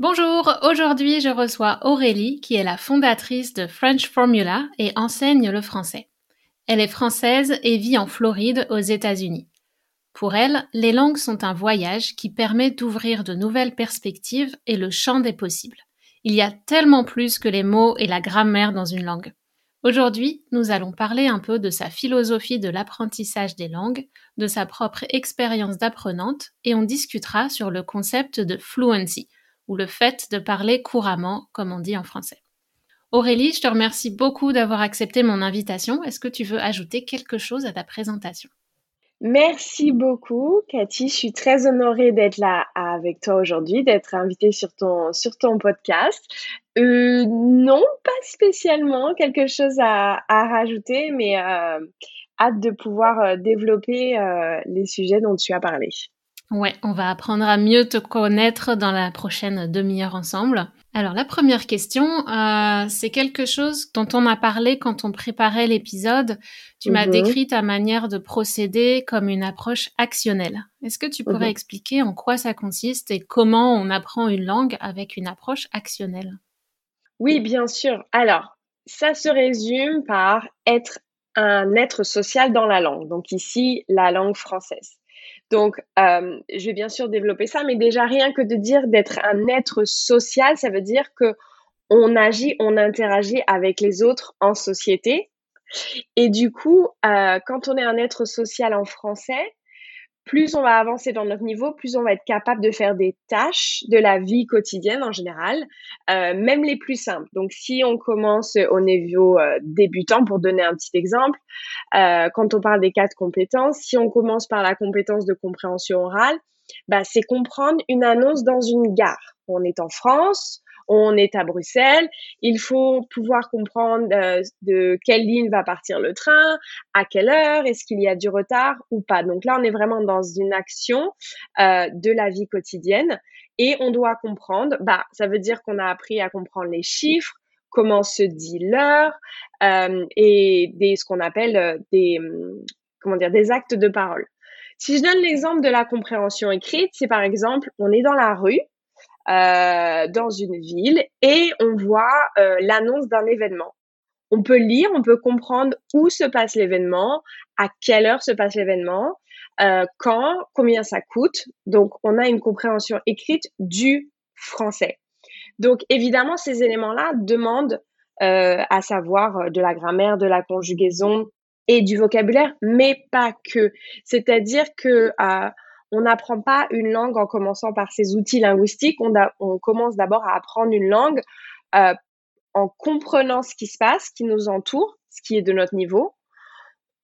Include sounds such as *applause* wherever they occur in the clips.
Bonjour, aujourd'hui je reçois Aurélie qui est la fondatrice de French Formula et enseigne le français. Elle est française et vit en Floride aux États-Unis. Pour elle, les langues sont un voyage qui permet d'ouvrir de nouvelles perspectives et le champ des possibles. Il y a tellement plus que les mots et la grammaire dans une langue. Aujourd'hui, nous allons parler un peu de sa philosophie de l'apprentissage des langues, de sa propre expérience d'apprenante et on discutera sur le concept de fluency, ou le fait de parler couramment, comme on dit en français. Aurélie, je te remercie beaucoup d'avoir accepté mon invitation. Est-ce que tu veux ajouter quelque chose à ta présentation? Merci beaucoup, Cathy. Je suis très honorée d'être là avec toi aujourd'hui, d'être invitée sur ton, podcast. Euh, non, pas spécialement quelque chose à, à rajouter, mais euh, hâte de pouvoir euh, développer les sujets dont tu as parlé. Ouais, on va apprendre à mieux te connaître dans la prochaine demi-heure ensemble. Alors la première question, euh, c'est quelque chose dont on a parlé quand on préparait l'épisode. Tu m'as mhm. décrit ta manière de procéder comme une approche actionnelle. Est-ce que tu pourrais mhm. expliquer en quoi ça consiste et comment on apprend une langue avec une approche actionnelle? Oui, bien sûr. Alors, ça se résume par être un être social dans la langue. Donc ici, la langue française. Donc, euh, je vais bien sûr développer ça, mais déjà rien que de dire d'être un être social, ça veut dire que on agit, on interagit avec les autres en société. Et du coup, euh, quand on est un être social en français, plus on va avancer dans notre niveau, plus on va être capable de faire des tâches de la vie quotidienne en général, euh, même les plus simples. Donc, si on commence au niveau euh, débutant, pour donner un petit exemple, euh, quand on parle des quatre compétences, si on commence par la compétence de compréhension orale, bah, c'est comprendre une annonce dans une gare. On est en France, on est à Bruxelles, il faut pouvoir comprendre euh, de quelle ligne va partir le train, à quelle heure, est-ce qu'il y a du retard ou pas. Donc là, on est vraiment dans une action euh, de la vie quotidienne et on doit comprendre, bah, ça veut dire qu'on a appris à comprendre les chiffres, comment se dit l'heure euh, et des, ce qu'on appelle des, comment dire, des actes de parole. Si je donne l'exemple de la compréhension écrite, c'est par exemple, on est dans la rue, euh, dans une ville et on voit euh, l'annonce d'un événement. On peut lire, on peut comprendre où se passe l'événement, à quelle heure se passe l'événement, euh, quand, combien ça coûte. Donc, on a une compréhension écrite du français. Donc, évidemment, ces éléments-là demandent à savoir de la grammaire, de la conjugaison et du vocabulaire, mais pas que. C'est-à-dire que on n'apprend pas une langue en commençant par ses outils linguistiques. On, commence d'abord à apprendre une langue euh, en comprenant ce qui se passe, ce qui nous entoure, ce qui est de notre niveau.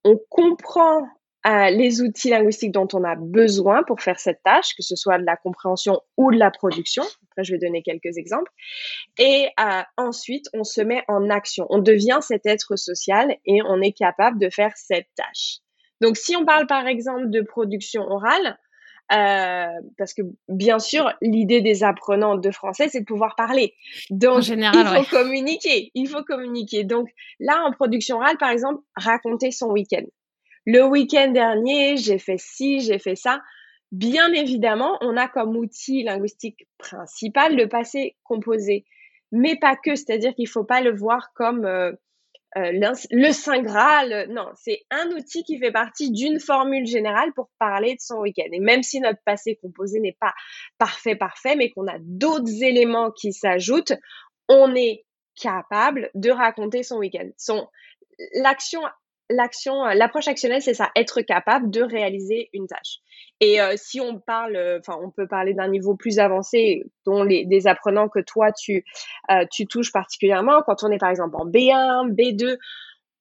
On comprend euh, les outils linguistiques dont on a besoin pour faire cette tâche, que ce soit de la compréhension ou de la production. Après, je vais donner quelques exemples. Et euh, ensuite, on se met en action. On devient cet être social et on est capable de faire cette tâche. Donc, si on parle par exemple de production orale, euh, parce que bien sûr, l'idée des apprenants de français, c'est de pouvoir parler. Donc, général, il faut communiquer. Il faut communiquer. Donc, là, en production orale, par exemple, raconter son week-end. Le week-end dernier, j'ai fait ci, j'ai fait ça. Bien évidemment, on a comme outil linguistique principal le passé composé, mais pas que. C'est-à-dire qu'il faut pas le voir comme euh, euh, le Saint Graal. Non, c'est un outil qui fait partie d'une formule générale pour parler de son week-end. Et même si notre passé composé n'est pas parfait, parfait, mais qu'on a d'autres éléments qui s'ajoutent, on est capable de raconter son week-end. Son, l'action l'action, euh, l'approche actionnelle, c'est ça, être capable de réaliser une tâche. Et euh, si on parle, euh, enfin, on peut parler d'un niveau plus avancé, dont les des apprenants que toi tu tu touches particulièrement. Quand on est par exemple en B1, B2,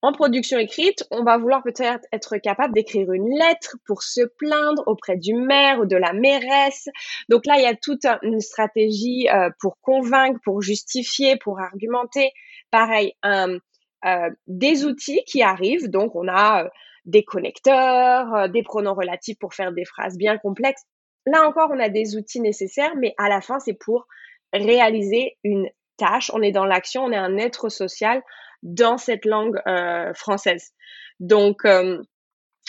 en production écrite, on va vouloir peut-être être capable d'écrire une lettre pour se plaindre auprès du maire ou de la mairesse. Donc là, il y a toute une stratégie pour convaincre, pour justifier, pour argumenter. Pareil, un euh, des outils qui arrivent. Donc, on a euh, des connecteurs, euh, des pronoms relatifs pour faire des phrases bien complexes. Là encore, on a des outils nécessaires, mais à la fin, c'est pour réaliser une tâche. On est dans l'action, on est un être social dans cette langue française. Donc,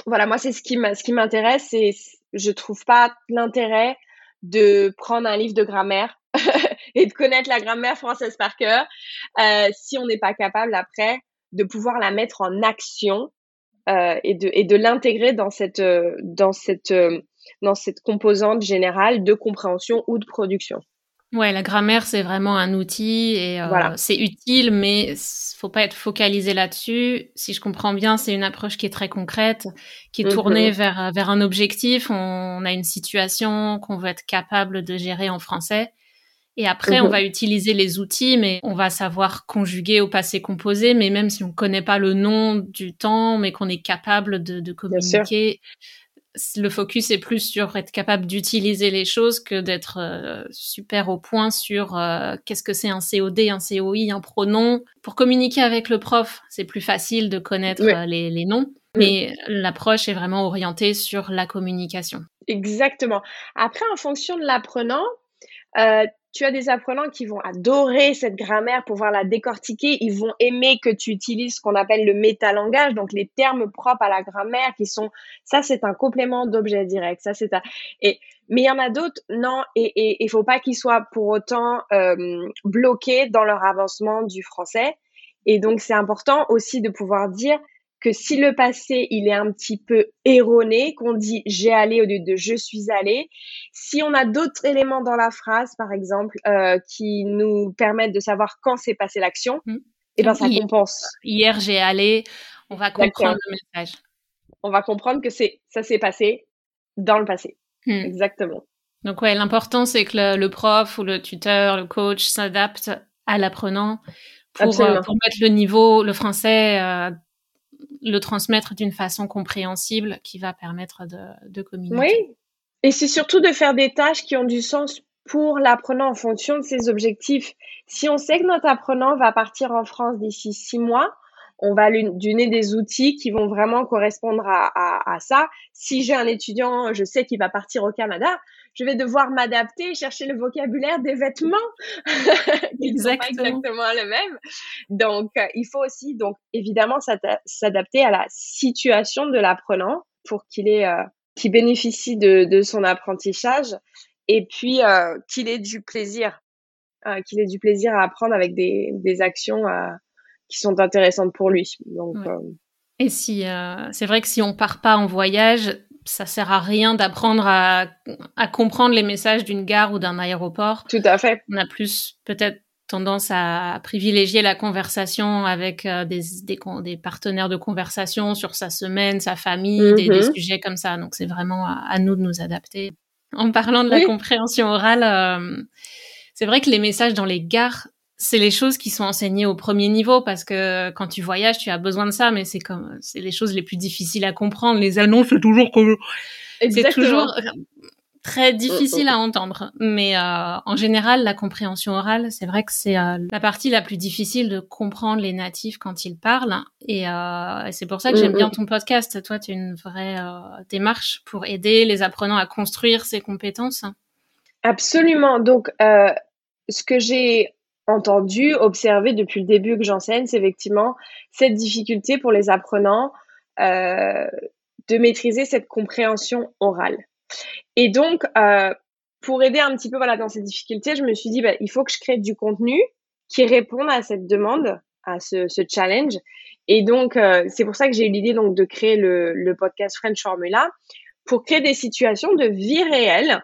voilà, moi, c'est ce qui m'intéresse. Et je trouve pas l'intérêt de prendre un livre de grammaire *laughs* et de connaître la grammaire française par cœur, euh, si on n'est pas capable après de pouvoir la mettre en action euh, et de, et de l'intégrer dans cette, euh, dans, cette, dans cette composante générale de compréhension ou de production. Ouais, la grammaire, c'est vraiment un outil et euh, c'est utile, mais faut pas être focalisé là-dessus. Si je comprends bien, c'est une approche qui est très concrète, qui est tournée mm-hmm. vers, vers un objectif. On, a une situation qu'on veut être capable de gérer en français. Et après, on va utiliser les outils, mais on va savoir conjuguer au passé composé. Mais même si on connaît pas le nom du temps, mais qu'on est capable de, de communiquer, le focus est plus sur être capable d'utiliser les choses que d'être euh, super au point sur euh, qu'est-ce que c'est un COD, un COI, un pronom. Pour communiquer avec le prof, c'est plus facile de connaître euh, les, les, noms, mais l'approche est vraiment orientée sur la communication. Exactement. Après, en fonction de l'apprenant, tu as des apprenants qui vont adorer cette grammaire, pouvoir la décortiquer. Ils vont aimer que tu utilises ce qu'on appelle le métalangage, donc les termes propres à la grammaire qui sont, ça c'est un complément d'objet direct. Ça c'est un, et, mais il y en a d'autres, non, et il faut pas qu'ils soient pour autant euh, bloqués dans leur avancement du français. Et donc c'est important aussi de pouvoir dire, que si le passé il est un petit peu erroné, qu'on dit j'ai allé au lieu de je suis allé, si on a d'autres éléments dans la phrase, par exemple, euh, qui nous permettent de savoir quand s'est passée l'action, mmh. et eh ben ça compense. Hier j'ai allé, on va comprendre le message. On va comprendre que c'est ça s'est passé dans le passé. Mmh. Exactement. Donc ouais, l'important c'est que le, prof ou le tuteur, le coach s'adapte à l'apprenant pour, euh, pour, mettre le niveau, le français euh, le transmettre d'une façon compréhensible qui va permettre de, communiquer. Oui, et c'est surtout de faire des tâches qui ont du sens pour l'apprenant en fonction de ses objectifs. Si on sait que notre apprenant va partir en France d'ici six mois, on va lui donner des outils qui vont vraiment correspondre à, à, ça. Si j'ai un étudiant, je sais qu'il va partir au Canada, je vais devoir m'adapter, chercher le vocabulaire des vêtements *laughs* qui ne sont pas exactement le même. Donc, euh, il faut aussi, donc évidemment, s'adapter à la situation de l'apprenant pour qu'il ait, euh, qu'il bénéficie de, de, son apprentissage et puis euh, qu'il ait du plaisir, qu'il ait du plaisir à apprendre avec des, des actions qui sont intéressantes pour lui. Donc, et si c'est vrai que si on part pas en voyage, ça sert à rien d'apprendre à, à, comprendre les messages d'une gare ou d'un aéroport. Tout à fait. On a plus peut-être tendance à privilégier la conversation avec euh, des, des, des, partenaires de conversation sur sa semaine, sa famille, des, des, mm-hmm. sujets comme ça. Donc c'est vraiment à, nous de nous adapter. En parlant de la compréhension orale, euh, c'est vrai que les messages dans les gares c'est les choses qui sont enseignées au premier niveau parce que quand tu voyages, tu as besoin de ça, mais c'est comme c'est les choses les plus difficiles à comprendre. Les annonces, c'est toujours que c'est toujours très difficile à entendre. Mais euh, en général, la compréhension orale, c'est vrai que c'est euh, la partie la plus difficile de comprendre les natifs quand ils parlent. Et, euh, et c'est pour ça que j'aime bien ton podcast. Toi, tu as une vraie démarche pour aider les apprenants à construire ces compétences. Absolument. Donc, ce que j'ai entendu, observé depuis le début que j'enseigne, c'est effectivement cette difficulté pour les apprenants de maîtriser cette compréhension orale. Et donc, euh, pour aider un petit peu dans ces difficultés, je me suis dit, bah, il faut que je crée du contenu qui réponde à cette demande, à ce, challenge. Et donc, euh, c'est pour ça que j'ai eu l'idée donc de créer le, podcast French Formula pour créer des situations de vie réelle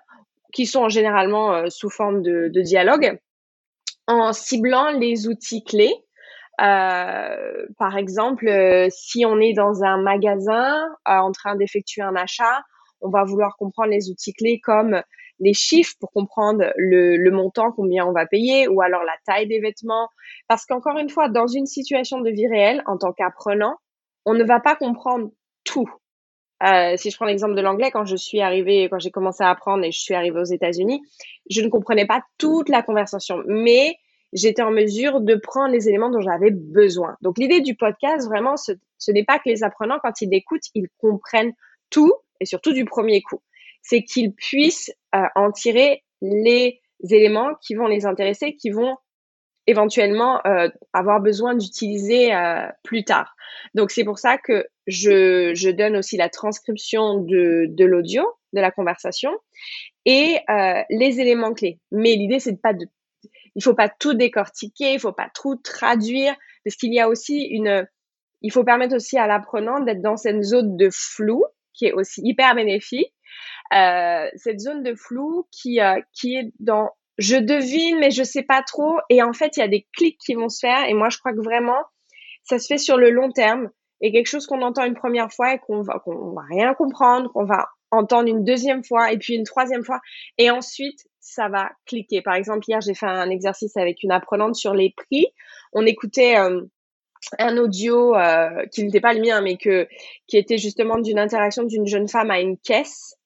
qui sont généralement euh, sous forme de, dialogue en ciblant les outils clés. Euh, par exemple, euh, si on est dans un magasin en train d'effectuer un achat, on va vouloir comprendre les outils clés comme les chiffres pour comprendre le, montant, combien on va payer, ou alors la taille des vêtements. Parce qu'encore une fois, dans une situation de vie réelle, en tant qu'apprenant, on ne va pas comprendre tout. Euh, si je prends l'exemple de l'anglais, quand je suis arrivée, quand j'ai commencé à apprendre et je suis arrivée aux États-Unis, je ne comprenais pas toute la conversation, mais j'étais en mesure de prendre les éléments dont j'avais besoin. Donc l'idée du podcast, vraiment, ce, n'est pas que les apprenants, quand ils écoutent, ils comprennent tout, et surtout du premier coup. C'est qu'ils puissent euh, en tirer les éléments qui vont les intéresser, qui vont éventuellement euh, avoir besoin d'utiliser euh, plus tard. Donc c'est pour ça que je, je donne aussi la transcription de, de l'audio, de la conversation, et les éléments clés. Mais l'idée c'est de pas de, il faut pas tout décortiquer, il faut pas tout traduire, parce qu'il y a aussi une, il faut permettre aussi à l'apprenant d'être dans cette zone de flou qui est aussi hyper bénéfique. Euh, cette zone de flou qui, euh, qui est dans je devine, mais je sais pas trop. Et en fait, il y a des clics qui vont se faire. Et moi, je crois que vraiment, ça se fait sur le long terme. Et quelque chose qu'on entend une première fois et qu'on va, qu'on va rien comprendre, qu'on va entendre une deuxième fois et puis une troisième fois. Et ensuite, ça va cliquer. Par exemple, hier, j'ai fait un exercice avec une apprenante sur les prix. On écoutait euh, un audio euh, qui n'était pas le mien, mais que qui était justement d'une interaction d'une jeune femme à une caisse.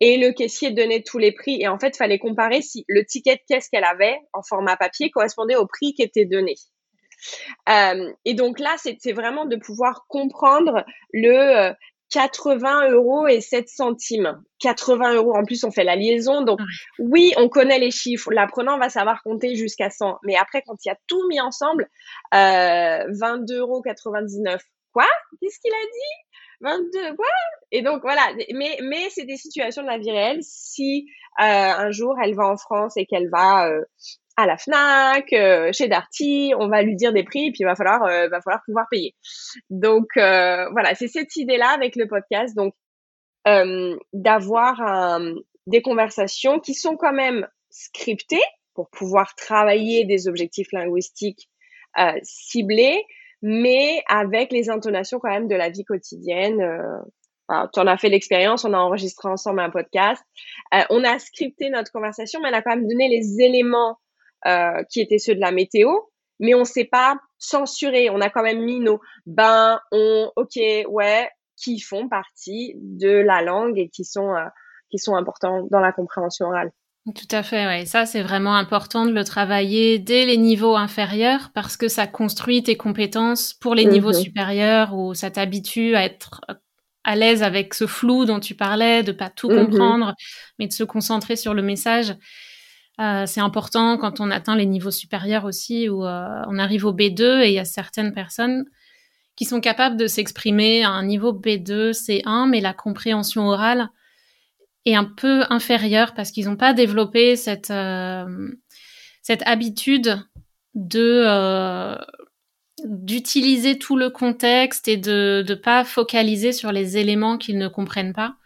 Et le caissier donnait tous les prix. Et en fait, il fallait comparer si le ticket de caisse qu'elle avait en format papier correspondait au prix qui était donné. Euh, et donc là, c'est vraiment de pouvoir comprendre le euh, 80 euros et 7 centimes. 80 euros. En plus, on fait la liaison. Donc, oui, on connaît les chiffres. L'apprenant va savoir compter jusqu'à 100. Mais après, quand il y a tout mis ensemble, euh, 22,99 euros. Quoi? Qu'est-ce qu'il a dit? 22 quoi Et donc, voilà. Mais, mais c'est des situations de la vie réelle. Si euh, un jour, elle va en France et qu'elle va euh, à la Fnac, euh, chez Darty, on va lui dire des prix, puis il va falloir, euh, va falloir pouvoir payer. Donc euh, voilà, c'est cette idée-là avec le podcast, donc d'avoir des conversations qui sont quand même scriptées pour pouvoir travailler des objectifs linguistiques ciblés, mais avec les intonations quand même de la vie quotidienne. tu en as fait l'expérience, on a enregistré ensemble un podcast. on a scripté notre conversation, mais on a quand même donné les éléments euh, qui étaient ceux de la météo, mais on s'est pas censuré. On a quand même mis nos ben, on, ok, ouais, qui font partie de la langue et qui sont euh, qui sont importants dans la compréhension orale. Tout à fait, ouais. Ça, c'est vraiment important de le travailler dès les niveaux inférieurs parce que ça construit tes compétences pour les niveaux mhm. supérieurs où ça t'habitue à être à l'aise avec ce flou dont tu parlais, de pas tout mhm. comprendre, mais de se concentrer sur le message. Euh, c'est important quand on atteint les niveaux supérieurs aussi, où euh, on arrive au B2 et il y a certaines personnes qui sont capables de s'exprimer à un niveau B2, C1, mais la compréhension orale est un peu inférieure parce qu'ils n'ont pas développé cette, euh, cette habitude de d'utiliser tout le contexte et de ne pas focaliser sur les éléments qu'ils ne comprennent pas,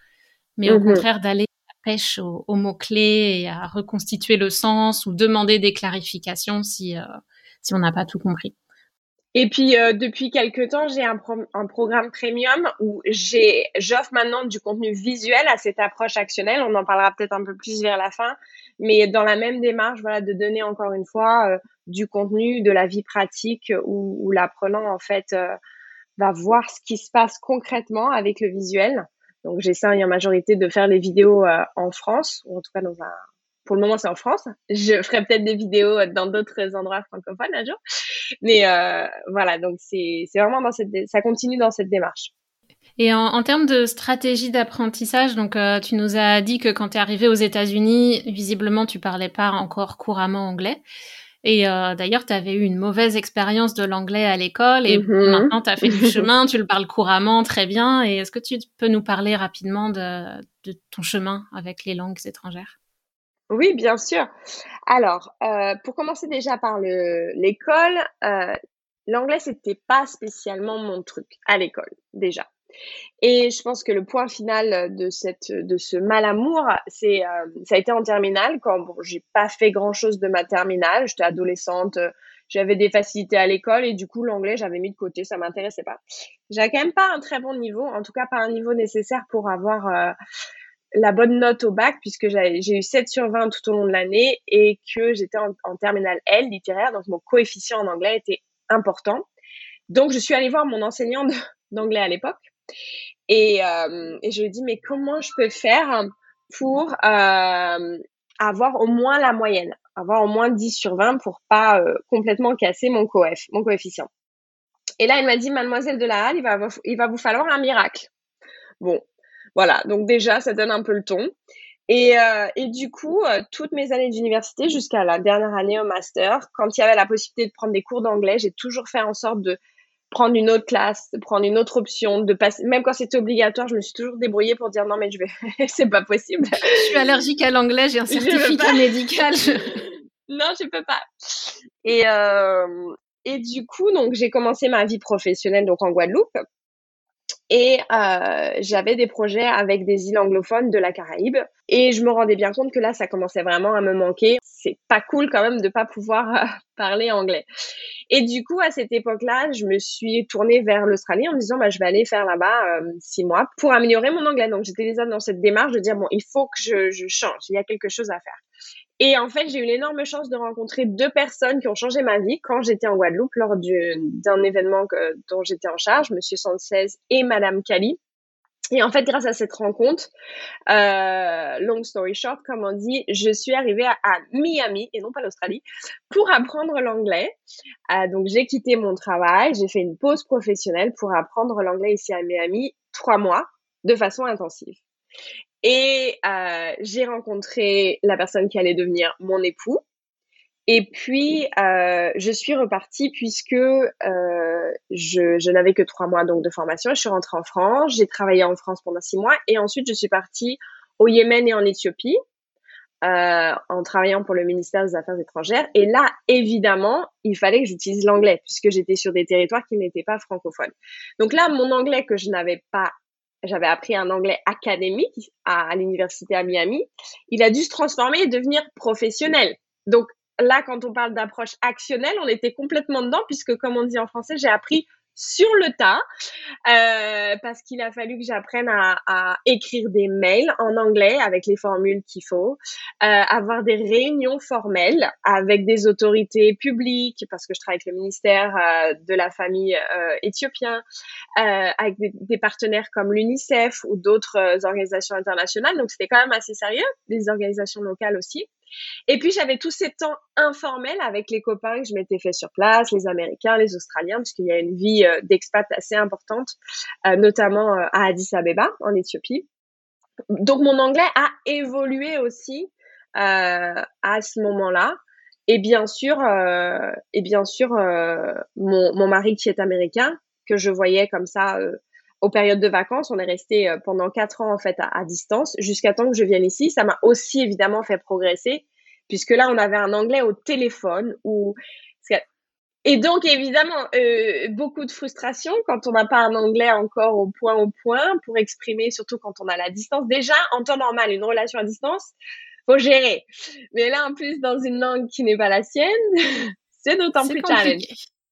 mais au mmh contraire d'aller pêche aux, mots-clés et à reconstituer le sens ou demander des clarifications si, euh, si on n'a pas tout compris. Et puis euh, depuis quelques temps, j'ai un, un, programme premium où j'offre maintenant du contenu visuel à cette approche actionnelle. On en parlera peut-être un peu plus vers la fin, mais dans la même démarche, voilà, de donner encore une fois euh, du contenu de la vie pratique où, où l'apprenant en fait va voir ce qui se passe concrètement avec le visuel Donc j'essaie en majorité de faire les vidéos en France, ou en tout cas dans un pour le moment, c'est en France. Je ferai peut-être des vidéos dans d'autres endroits francophones un jour. Mais euh, voilà, donc c'est vraiment dans cette, ça continue dans cette démarche. Et en, en termes de stratégie d'apprentissage, donc euh, tu nous as dit que quand tu es arrivé aux États-Unis, visiblement tu parlais pas encore couramment anglais. Et euh, d'ailleurs, tu avais eu une mauvaise expérience de l'anglais à l'école et mm-hmm. maintenant tu as fait du *laughs* chemin, tu le parles couramment, très bien. Et est-ce que tu peux nous parler rapidement de, de ton chemin avec les langues étrangères? Oui, bien sûr. Alors, euh, pour commencer déjà par le l'école, euh, l'anglais, c'était pas spécialement mon truc à l'école, déjà. Et je pense que le point final de cette de ce mal amour, c'est euh, ça a été en terminale quand bon, j'ai pas fait grand chose de ma terminale, j'étais adolescente, j'avais des facilités à l'école et du coup l'anglais j'avais mis de côté, ça m'intéressait pas. J'avais quand même pas un très bon niveau, en tout cas pas un niveau nécessaire pour avoir euh, la bonne note au bac puisque j'ai eu 7 sur 20 tout au long de l'année et que j'étais en, terminale L littéraire, donc mon coefficient en anglais était important. Donc je suis allée voir mon enseignant *laughs* d'anglais à l'époque et, euh, et, je lui ai dit mais comment je peux faire pour euh, avoir au moins la moyenne, avoir au moins 10 sur 20 pour pas euh, complètement casser mon coef, mon coefficient. Et là, elle m'a dit, mademoiselle de la Halle, il va, il va vous falloir un miracle. Bon, voilà, donc déjà, ça donne un peu le ton. Et, euh, et du coup, euh, toutes mes années d'université, jusqu'à la dernière année au master, quand il y avait la possibilité de prendre des cours d'anglais, j'ai toujours fait en sorte de prendre une autre classe, de prendre une autre option, de passer, même quand c'était obligatoire, je me suis toujours débrouillée pour dire non, mais je vais, *laughs* c'est pas possible. Je suis allergique à l'anglais, j'ai un certificat médical. *laughs* non, je peux pas. Et, euh, et du coup, donc, j'ai commencé ma vie professionnelle, donc, en Guadeloupe. Et euh, j'avais des projets avec des îles anglophones de la Caraïbe. Et je me rendais bien compte que là, ça commençait vraiment à me manquer. C'est pas cool quand même de pas pouvoir euh, *laughs* parler anglais. Et du coup, à cette époque-là, je me suis tournée vers l'Australie en me disant, bah, je vais aller faire là-bas euh, six mois pour améliorer mon anglais. Donc, j'étais déjà dans cette démarche de dire, bon, il faut que je, je change. Il y a quelque chose à faire. Et en fait, j'ai eu l'énorme chance de rencontrer deux personnes qui ont changé ma vie quand j'étais en Guadeloupe lors d'un événement dont j'étais en charge, Monsieur 116 et Madame Kali. Et en fait, grâce à cette rencontre, euh, long story short, comme on dit, je suis arrivée à, Miami et non pas l'Australie pour apprendre l'anglais. Euh, donc, j'ai quitté mon travail, j'ai fait une pause professionnelle pour apprendre l'anglais ici à Miami trois mois de façon intensive. Et euh, j'ai rencontré la personne qui allait devenir mon époux. Et puis, euh, je suis repartie puisque euh, je, je n'avais que trois mois donc de formation. Je suis rentrée en France, j'ai travaillé en France pendant six mois et ensuite je suis partie au Yémen et en Éthiopie en travaillant pour le ministère des Affaires étrangères. Et là, évidemment, il fallait que j'utilise l'anglais puisque j'étais sur des territoires qui n'étaient pas francophones. Donc là, mon anglais que je n'avais pas j'avais appris un anglais académique à, l'université à Miami, il a dû se transformer et devenir professionnel. Donc là, quand on parle d'approche actionnelle, on était complètement dedans puisque, comme on dit en français, j'ai appris sur le tas euh, parce qu'il a fallu que j'apprenne à, à, écrire des mails en anglais avec les formules qu'il faut, euh, avoir des réunions formelles avec des autorités publiques parce que je travaille avec le ministère euh, de la famille euh, éthiopien, euh, avec des, des, partenaires comme l'UNICEF ou d'autres organisations internationales. Donc c'était quand même assez sérieux, les organisations locales aussi. Et puis j'avais tous ces temps informels avec les copains que je m'étais fait sur place, les Américains, les Australiens, puisqu'il y a une vie euh, d'expat assez importante, euh, notamment euh, à Addis Abeba, en Éthiopie. Donc mon anglais a évolué aussi à ce moment-là. Et bien sûr, et bien sûr, mon, mon mari qui est américain, que je voyais comme ça aux périodes de vacances, on est resté euh, pendant quatre ans en fait à, distance jusqu'à temps que je vienne ici. Ça m'a aussi évidemment fait progresser puisque là on avait un anglais au téléphone ou et donc évidemment euh, beaucoup de frustration quand on n'a pas un anglais encore au point au point pour exprimer surtout quand on a la distance. Déjà en temps normal une relation à distance faut gérer, mais là en plus dans une langue qui n'est pas la sienne, *laughs* c'est d'autant plus challenge.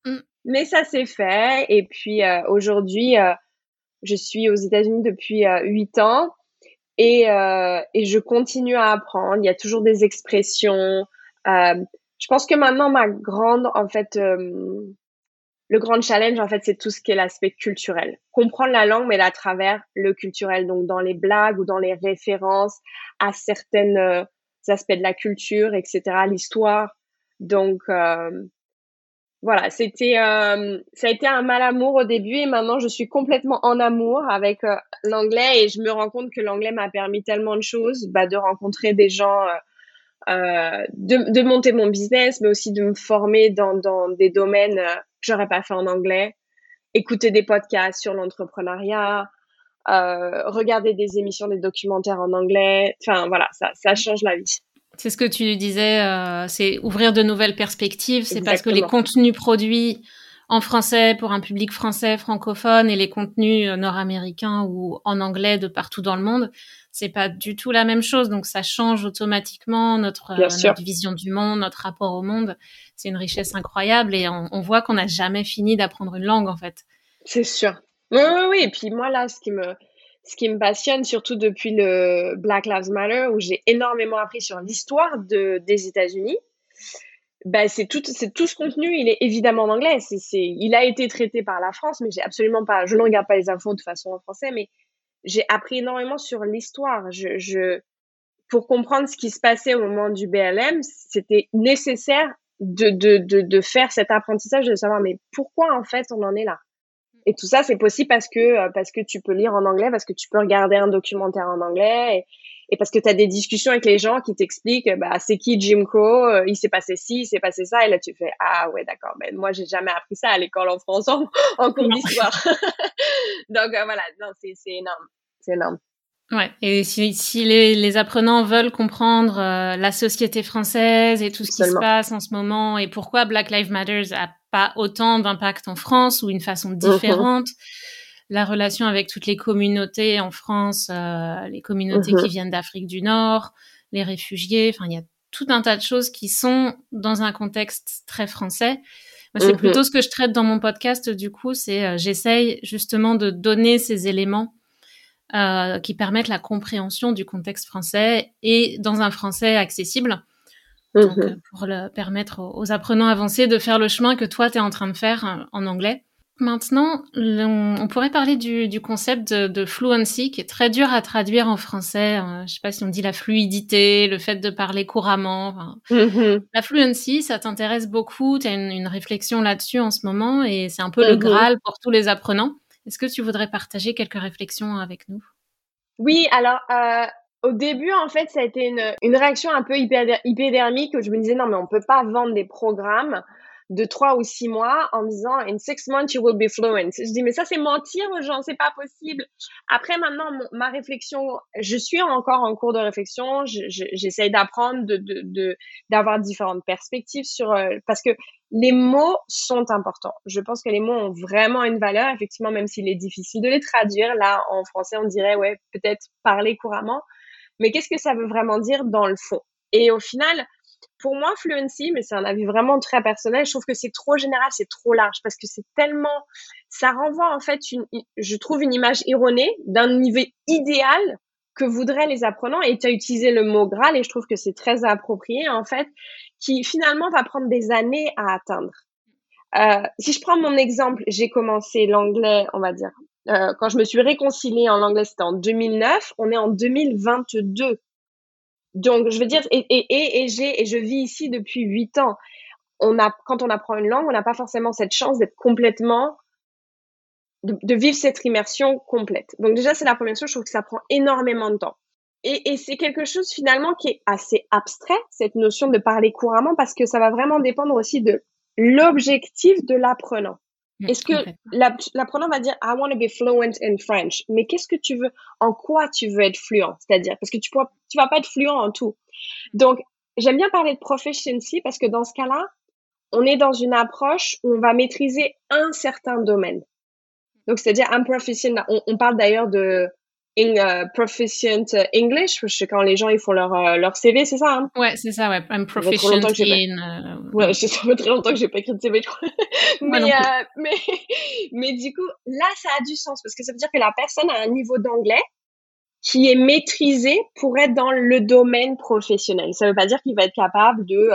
Mm. Mais ça s'est fait et puis euh, aujourd'hui je suis aux États-Unis depuis euh, huit ans et, euh, et je continue à apprendre. Il y a toujours des expressions. Euh, je pense que maintenant ma grande en fait le grand challenge, en fait, c'est tout ce qui est l'aspect culturel. Comprendre la langue, mais à travers le culturel. Donc, dans les blagues ou dans les références à certains euh, aspects de la culture, etc., l'histoire. Donc, euh, voilà, c'était, euh, ça a été un mal amour au début et maintenant je suis complètement en amour avec l'anglais et je me rends compte que l'anglais m'a permis tellement de choses, bah, de rencontrer des gens, de, de monter mon business, mais aussi de me former dans, dans des domaines j'aurais pas fait en anglais. Écouter des podcasts sur l'entrepreneuriat, euh, regarder des émissions, des documentaires en anglais. Enfin, voilà, ça, ça change la vie. C'est ce que tu disais, euh, c'est ouvrir de nouvelles perspectives. C'est parce que les contenus produits en français pour un public français francophone et les contenus euh, nord-américains ou en anglais de partout dans le monde, c'est pas du tout la même chose. Donc ça change automatiquement notre, notre vision du monde, notre rapport au monde c'est une richesse incroyable et on, voit qu'on n'a jamais fini d'apprendre une langue en fait. C'est sûr. Oui, oui, oui. Et puis moi là, ce qui me, ce qui me passionne, surtout depuis le Black Lives Matter, où j'ai énormément appris sur l'histoire de, des États-Unis, bah, c'est tout, ce contenu, il est évidemment en anglais. Il a été traité par la France, mais absolument pas, je ne regarde pas les infos de façon en français, mais j'ai appris énormément sur l'histoire. Pour comprendre ce qui se passait au moment du BLM, c'était nécessaire de, de, faire cet apprentissage, de savoir mais pourquoi en fait on en est là? Et tout ça, c'est possible parce que euh, parce que tu peux lire en anglais, parce que tu peux regarder un documentaire en anglais, et, parce que tu as des discussions avec les gens qui t'expliquent, bah c'est qui Jim Crow, euh, il s'est passé ci, il s'est passé ça, et là tu fais ah ouais d'accord, mais moi j'ai jamais appris ça à l'école en France en, en cours d'histoire. *laughs* Donc euh, voilà, non c'est c'est énorme, c'est énorme. Ouais, et si, si les, les, apprenants veulent comprendre euh, la société française et tout ce qui se passe en ce moment et pourquoi Black Lives Matter a pas autant d'impact en France ou une façon différente, *laughs* la relation avec toutes les communautés en France, euh, les communautés qui mhm. viennent d'Afrique du Nord, les réfugiés, enfin il y a tout un tas de choses qui sont dans un contexte très français. c'est mhm. plutôt ce que je traite dans mon podcast du coup, c'est euh, j'essaye justement de donner ces éléments euh, qui permettent la compréhension du contexte français et dans un français accessible. Donc, mhm. euh, pour le permettre aux, apprenants avancés de faire le chemin que toi, tu es en train de faire euh, en anglais. Maintenant, on, pourrait parler du, du concept de, de, fluency qui est très dur à traduire en français. Euh, je sais pas si on dit la fluidité, le fait de parler couramment. Enfin, mhm. La fluency, ça t'intéresse beaucoup. Tu as une, une, réflexion là-dessus en ce moment et c'est un peu le mhm. Graal pour tous les apprenants. Est-ce que tu voudrais partager quelques réflexions avec nous? Oui, alors euh, au début, en fait, ça a été une, réaction un peu hypodermique où je me disais non, mais on peut pas vendre des programmes de trois ou six mois en disant in six months you will be fluent. Je dis mais ça c'est mentir aux gens, c'est pas possible. Après maintenant ma réflexion, je suis encore en cours de réflexion, j'essaye d'apprendre, de d'avoir différentes perspectives sur euh, parce que les mots sont importants. Je pense que les mots ont vraiment une valeur, effectivement, même s'il est difficile de les traduire. Là, en français, on dirait, ouais, peut-être parler couramment. Mais qu'est-ce que ça veut vraiment dire dans le fond? Et au final, pour moi, fluency, mais c'est un avis vraiment très personnel, je trouve que c'est trop général, c'est trop large parce que c'est tellement, ça renvoie en fait je trouve une image erronée d'un niveau idéal que voudraient les apprenants et tu as utilisé le mot Graal et je trouve que c'est très approprié en fait, qui finalement va prendre des années à atteindre. Euh, si je prends mon exemple, j'ai commencé l'anglais, on va dire, euh, quand je me suis réconciliée en anglais, c'était en 2009, on est en 2022. Donc, je veux dire, et, et, et, j'ai, et je vis ici depuis huit ans. On a, quand on apprend une langue, on n'a pas forcément cette chance d'être complètement, de, de, vivre cette immersion complète. Donc déjà, c'est la première chose. Je trouve que ça prend énormément de temps. Et, et c'est quelque chose finalement qui est assez abstrait, cette notion de parler couramment, parce que ça va vraiment dépendre aussi de l'objectif de l'apprenant. Mm, Est-ce que l'apprenant va dire I want to be fluent in French, mais qu'est-ce que tu veux, en quoi tu veux être fluent, c'est-à-dire parce que tu pourras, tu vas pas être fluent en tout. Donc j'aime bien parler de proficiency parce que dans ce cas-là, on est dans une approche où on va maîtriser un certain domaine. Donc c'est-à-dire un proficient. On, on parle d'ailleurs de in, uh, proficient English, je sais quand les gens ils font leur euh, leur CV, c'est ça hein? Ouais, c'est ça, ouais. I'm proficient in. Uh, ouais, *laughs* ça fait très longtemps que j'ai pas écrit de CV, je crois. *laughs* mais euh, mais *laughs* mais du coup, là, ça a du sens parce que ça veut dire que la personne a un niveau d'anglais qui est maîtrisé pour être dans le domaine professionnel. Ça veut pas dire qu'il va être capable de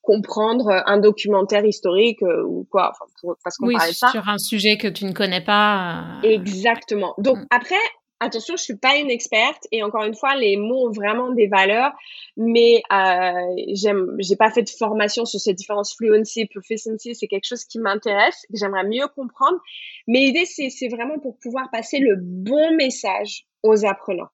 comprendre un documentaire historique ou quoi, enfin, parce qu'on oui, sur un sujet que tu ne connais pas. Exactement. Donc mm. après, attention, je suis pas une experte et encore une fois, les mots ont vraiment des valeurs, mais euh, j'ai pas fait de formation sur ces différences fluency, proficiency, c'est quelque chose qui m'intéresse, que j'aimerais mieux comprendre. Mais l'idée, c'est, vraiment pour pouvoir passer le bon message aux apprenants,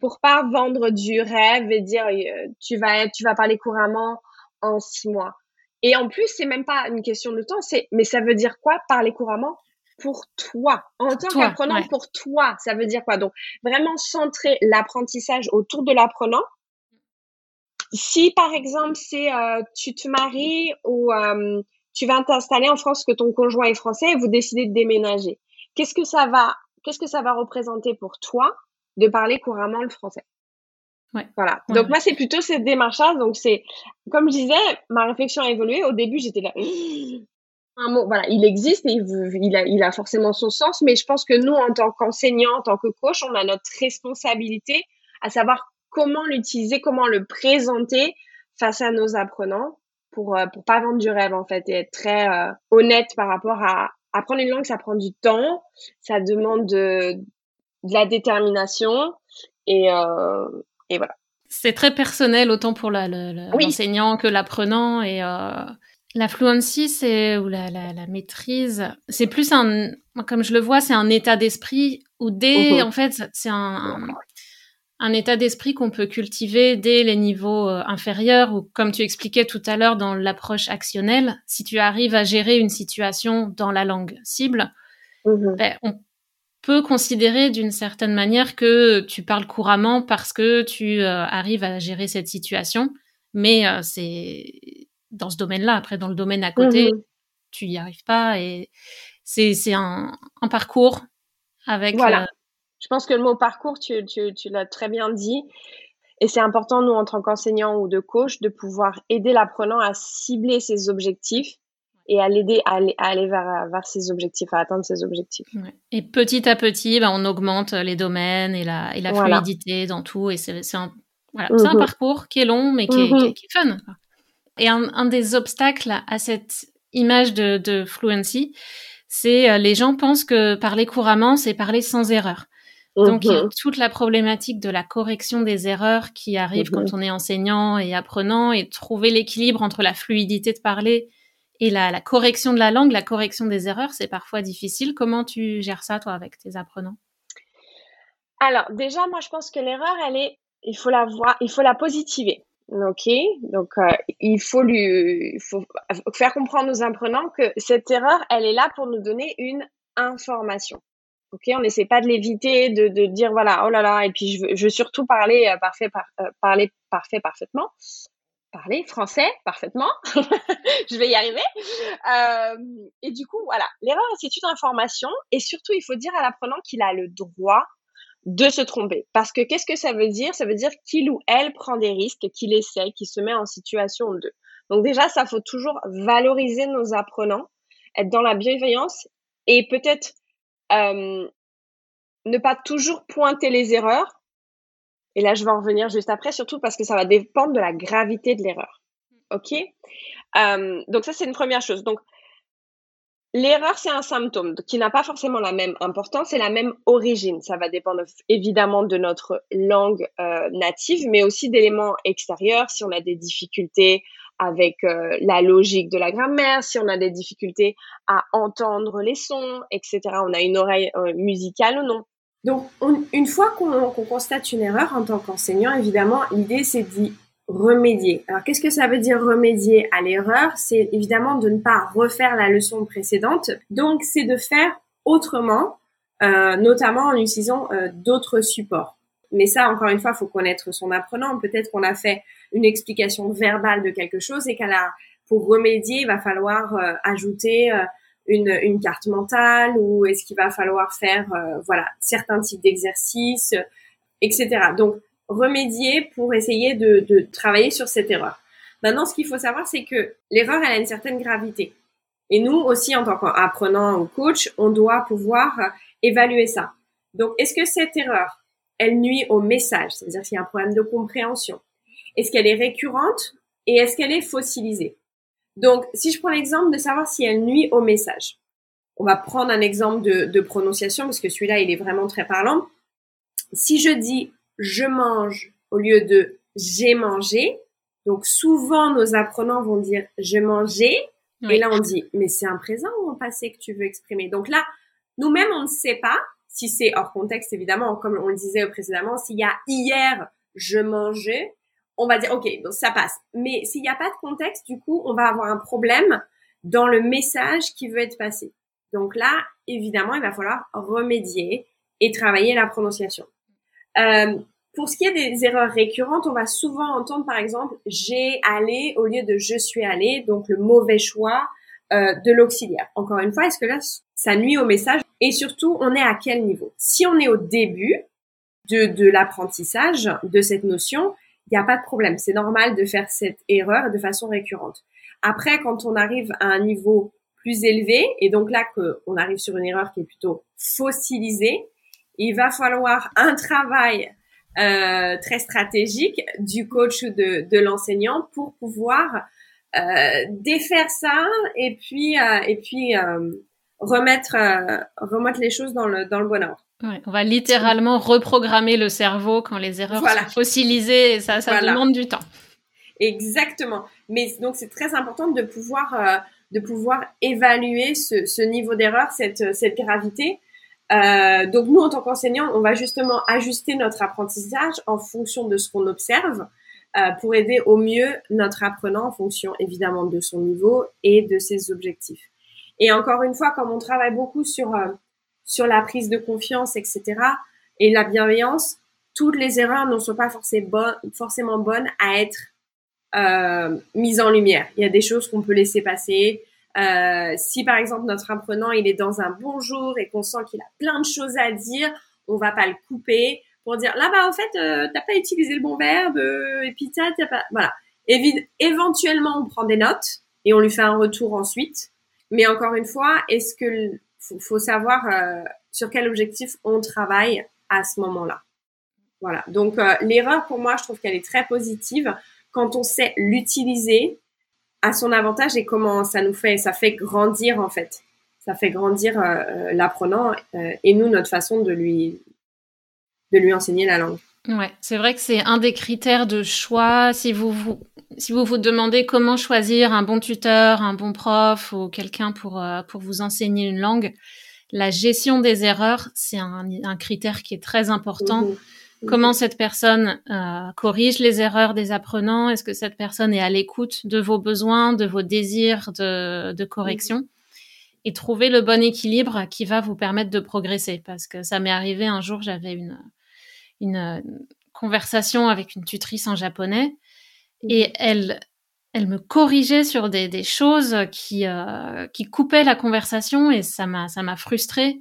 pour pas vendre du rêve et dire euh, tu vas parler couramment en six mois. Et en plus, c'est même pas une question de temps, mais ça veut dire quoi parler couramment? Pour toi, en tant qu'apprenant pour toi. Ça veut dire quoi? Donc, vraiment centrer l'apprentissage autour de l'apprenant. Si, par exemple, c'est euh, tu te maries ou euh, tu vas t'installer en France, que ton conjoint est français et vous décidez de déménager, qu'est-ce que ça va, qu'est-ce que ça va représenter pour toi de parler couramment le français? Ouais. Voilà. Donc moi c'est plutôt cette démarche-là. Donc c'est comme je disais, ma réflexion a évolué. Au début j'étais là, *gasps* un mot, voilà, il existe et il, a, il a forcément son sens, mais je pense que nous, en tant qu'enseignants, en tant que coach, on a notre responsabilité à savoir comment l'utiliser, comment le présenter face à nos apprenants pour euh, pour pas vendre du rêve en fait et être très euh, honnête par rapport à apprendre une langue, ça prend du temps, ça demande de, de la détermination et euh, et voilà. C'est très personnel autant pour l'enseignant que l'apprenant et euh, la fluency, c'est ou la, la, la maîtrise, c'est plus un, comme je le vois, c'est un état d'esprit où dès, mhm. en fait, c'est un, un état d'esprit qu'on peut cultiver dès les niveaux euh, inférieurs ou comme tu expliquais tout à l'heure dans l'approche actionnelle, si tu arrives à gérer une situation dans la langue cible, mhm. ben, on peut considérer d'une certaine manière que tu parles couramment parce que tu euh, arrives à gérer cette situation, mais euh, c'est dans ce domaine-là. Après, dans le domaine à côté, mmh tu y arrives pas et c'est un, un parcours avec. Voilà. Euh, Je pense que le mot parcours, tu, tu, tu l'as très bien dit. Et c'est important, nous, en tant qu'enseignants ou de coach, de pouvoir aider l'apprenant à cibler ses objectifs et à l'aider à aller, vers, vers, ses objectifs, à atteindre ses objectifs. Et petit à petit, ben, on augmente les domaines et la, et la fluidité dans tout. Et c'est un, voilà, un mmh parcours qui est long, mais qui, est, qui est, fun. Et un, des obstacles à cette image de, de fluency, c'est euh, les gens pensent que parler couramment, c'est parler sans erreur. Donc, il y a mhm. toute la problématique de la correction des erreurs qui arrive quand mhm. on est enseignant et apprenant et trouver l'équilibre entre la fluidité de parler et la, la, correction de la langue, la correction des erreurs, c'est parfois difficile. Comment tu gères ça, toi, avec tes apprenants? Alors, déjà, moi, je pense que l'erreur, elle est, il faut la voir, il faut la positiver. Ok, donc euh, il faut lui, faut faire comprendre aux apprenants que cette erreur, elle est là pour nous donner une information. Ok, on n'essaie pas de l'éviter, de, de dire voilà, oh là là, et puis je veux, surtout parler euh, parfait, par, euh, parler parfait parfaitement, parler français parfaitement. *laughs* je vais y arriver. et du coup, voilà, l'erreur c'est une information, et surtout il faut dire à l'apprenant qu'il a le droit de se tromper. Parce que qu'est-ce que ça veut dire? Ça veut dire qu'il ou elle prend des risques, qu'il essaie, qu'il se met en situation de. Donc déjà, ça faut toujours valoriser nos apprenants, être dans la bienveillance et peut-être euh, ne pas toujours pointer les erreurs. Et là, je vais en revenir juste après, surtout parce que ça va dépendre de la gravité de l'erreur. OK? Euh, Donc ça, c'est une première chose. Donc, L'erreur, c'est un symptôme qui n'a pas forcément la même importance et la même origine. Ça va dépendre évidemment de notre langue euh, native, mais aussi d'éléments extérieurs. Si on a des difficultés avec euh, la logique de la grammaire, si on a des difficultés à entendre les sons, etc. On a une oreille euh, musicale ou non. Donc, une fois qu'on constate une erreur en tant qu'enseignant, évidemment, l'idée c'est d'y remédier. Alors, qu'est-ce que ça veut dire remédier à l'erreur? C'est évidemment de ne pas refaire la leçon précédente. Donc, c'est de faire autrement, euh, notamment en utilisant euh, d'autres supports. Mais ça, encore une fois, faut connaître son apprenant. Peut-être qu'on a fait une explication verbale de quelque chose et qu'elle a, pour remédier, il va falloir euh, ajouter une, une, carte mentale ou est-ce qu'il va falloir faire, voilà, certains types d'exercices, etc. Donc, remédier pour essayer de, travailler sur cette erreur. Maintenant, ce qu'il faut savoir, c'est que l'erreur, elle a une certaine gravité. Et nous aussi, en tant qu'apprenant ou coach, on doit pouvoir évaluer ça. Donc, est-ce que cette erreur, elle nuit au message? C'est-à-dire s'il y a un problème de compréhension. Est-ce qu'elle est récurrente et est-ce qu'elle est fossilisée? Donc, si je prends l'exemple de savoir si elle nuit au message, on va prendre un exemple de prononciation parce que celui-là, il est vraiment très parlant. Si je dis je mange au lieu de j'ai mangé, donc souvent nos apprenants vont dire je mangeais et là on dit mais c'est un présent ou un passé que tu veux exprimer? Donc là, nous-mêmes on ne sait pas si c'est hors contexte évidemment, comme on le disait précédemment, s'il y a hier je mangeais, on va dire ok donc ça passe. Mais s'il n'y a pas de contexte, du coup on va avoir un problème dans le message qui veut être passé. Donc là, évidemment, il va falloir remédier et travailler la prononciation. Euh, pour ce qui est des erreurs récurrentes, on va souvent entendre par exemple j'ai allé au lieu de je suis allé, donc le mauvais choix euh, de l'auxiliaire. Encore une fois, est-ce que là ça nuit au message? Et surtout, on est à quel niveau? Si on est au début de, de l'apprentissage de cette notion, il n'y a pas de problème. C'est normal de faire cette erreur de façon récurrente. Après, quand on arrive à un niveau plus élevé, et donc là qu'on arrive sur une erreur qui est plutôt fossilisée, il va falloir un travail euh, très stratégique du coach ou de, de l'enseignant pour pouvoir euh, défaire ça et puis euh, et puis remettre remettre les choses dans le dans le bon ordre. Ouais, on va littéralement reprogrammer le cerveau quand les erreurs sont fossilisées et ça ça demande du temps. Exactement. Mais donc c'est très important de pouvoir de pouvoir évaluer ce, ce niveau d'erreur, cette cette gravité euh, donc nous, en tant qu'enseignants, on va justement ajuster notre apprentissage en fonction de ce qu'on observe euh, pour aider au mieux notre apprenant en fonction évidemment de son niveau et de ses objectifs. Et encore une fois, comme on travaille beaucoup sur euh, sur la prise de confiance, etc., et la bienveillance, toutes les erreurs ne sont pas forcément bonnes à être euh, mises en lumière. Il y a des choses qu'on peut laisser passer, euh, si par exemple notre apprenant il est dans un bon jour et qu'on sent qu'il a plein de choses à dire, on va pas le couper pour dire là bas en fait euh, t'as pas utilisé le bon verbe euh, et puis t'as pas voilà. éventuellement on prend des notes et on lui fait un retour ensuite. Mais encore une fois, est-ce que faut, faut savoir euh, sur quel objectif on travaille à ce moment-là. Voilà. Donc l'erreur pour moi, je trouve qu'elle est très positive quand on sait l'utiliser à son avantage et comment ça nous fait, ça fait grandir en fait. Ça fait grandir euh, euh, l'apprenant euh, et nous notre façon de lui de lui enseigner la langue. Ouais, c'est vrai que c'est un des critères de choix. Si vous vous si vous vous demandez comment choisir un bon tuteur, un bon prof ou quelqu'un pour pour vous enseigner une langue, la gestion des erreurs c'est un, un, critère qui est très important. Mhm. Comment cette personne euh, corrige les erreurs des apprenants? Est-ce que cette personne est à l'écoute de vos besoins, de vos désirs de, de correction? Et trouver le bon équilibre qui va vous permettre de progresser. Parce que ça m'est arrivé un jour, j'avais une, une conversation avec une tutrice en japonais et elle, elle me corrigeait sur des, des choses qui, euh, qui coupaient la conversation et ça m'a, ça m'a frustrée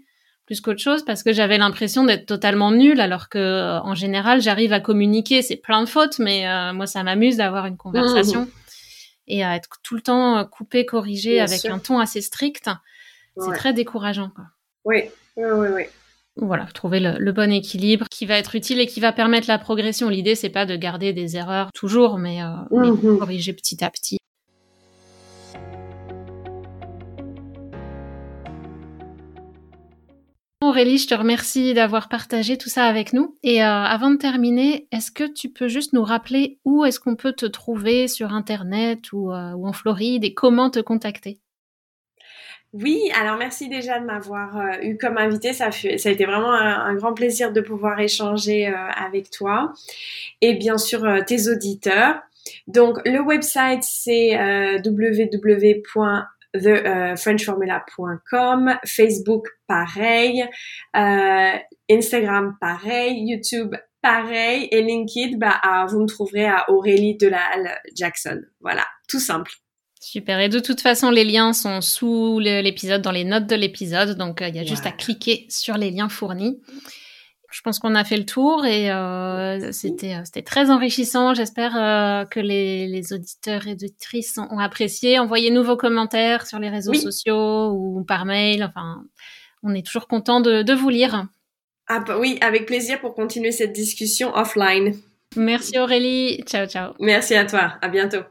plus qu'autre chose parce que j'avais l'impression d'être totalement nulle alors que euh, en général j'arrive à communiquer c'est plein de fautes mais euh, moi ça m'amuse d'avoir une conversation mmh. et à être tout le temps euh, coupé corrigé avec un ton assez strict c'est très décourageant quoi. Oui, oui, oui, oui. Voilà, trouver le, bon équilibre qui va être utile et qui va permettre la progression. L'idée, c'est pas de garder des erreurs toujours, mais, mais mmh corriger petit à petit. Aurélie, je te remercie d'avoir partagé tout ça avec nous. Et euh, avant de terminer, est-ce que tu peux juste nous rappeler où est-ce qu'on peut te trouver sur Internet ou, euh, en Floride et comment te contacter? Oui, alors merci déjà de m'avoir euh, eu comme invité. Ça, a été vraiment un, grand plaisir de pouvoir échanger avec toi et bien sûr tes auditeurs. Donc le website c'est www thefrenchformula.com, euh, Facebook pareil, euh, Instagram pareil, YouTube pareil et LinkedIn, bah, vous me trouverez à Aurélie Delal Jackson. Voilà, tout simple. Super. Et de toute façon, les liens sont sous l'épisode, dans les notes de l'épisode. Donc, euh, il y a juste à cliquer sur les liens fournis je pense qu'on a fait le tour et euh, c'était euh, c'était très enrichissant. J'espère euh, que les, les, auditeurs et auditrices ont, apprécié. Envoyez-nous vos commentaires sur les réseaux sociaux ou par mail. Enfin, on est toujours content de, de vous lire. Ah bah oui, avec plaisir pour continuer cette discussion offline. Merci Aurélie. Ciao, ciao. Merci à toi. À bientôt.